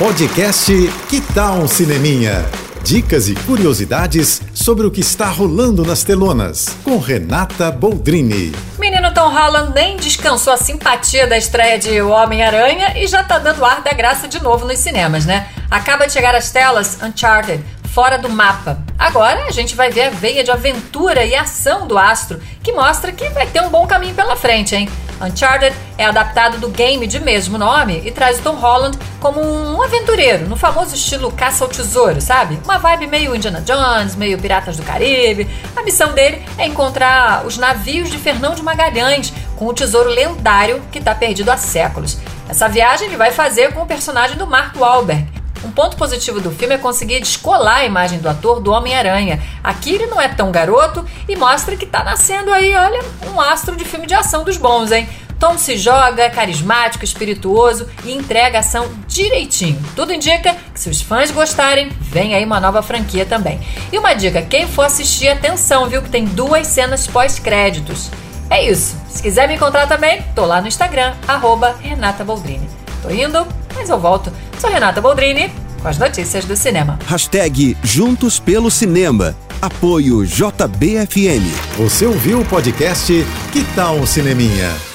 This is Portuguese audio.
Podcast Que Tal um Cineminha? Dicas e curiosidades sobre o que está rolando nas telonas, com Renata Boldrini. Menino Tom Holland nem descansou a simpatia da estreia de O Homem-Aranha e já tá dando ar da graça de novo nos cinemas, né? Acaba de chegar às telas Uncharted, fora do mapa. Agora a gente vai ver a veia de aventura e ação do astro, que mostra que vai ter um bom caminho pela frente, hein? Uncharted é adaptado do game de mesmo nome e traz Tom Holland como um aventureiro, no famoso estilo caça ao tesouro, sabe? Uma vibe meio Indiana Jones, meio Piratas do Caribe. A missão dele é encontrar os navios de Fernão de Magalhães com o tesouro lendário que está perdido há séculos. Essa viagem ele vai fazer com o personagem do Mark Wahlberg um ponto positivo do filme é conseguir descolar a imagem do ator do Homem-Aranha. Aqui ele não é tão garoto e mostra que tá nascendo aí, olha, um astro de filme de ação dos bons, hein? Tom se joga, é carismático, espirituoso e entrega a ação direitinho. Tudo indica que se os fãs gostarem, vem aí uma nova franquia também. E uma dica, quem for assistir, atenção, viu que tem duas cenas pós-créditos. É isso. Se quiser me encontrar também, tô lá no Instagram, arroba Renata Boldrini. Tô indo, mas eu volto. Sou Renata Boldrini com as notícias do cinema. Hashtag Juntos pelo Cinema. Apoio JBFM. Você ouviu o podcast Que tal um Cineminha?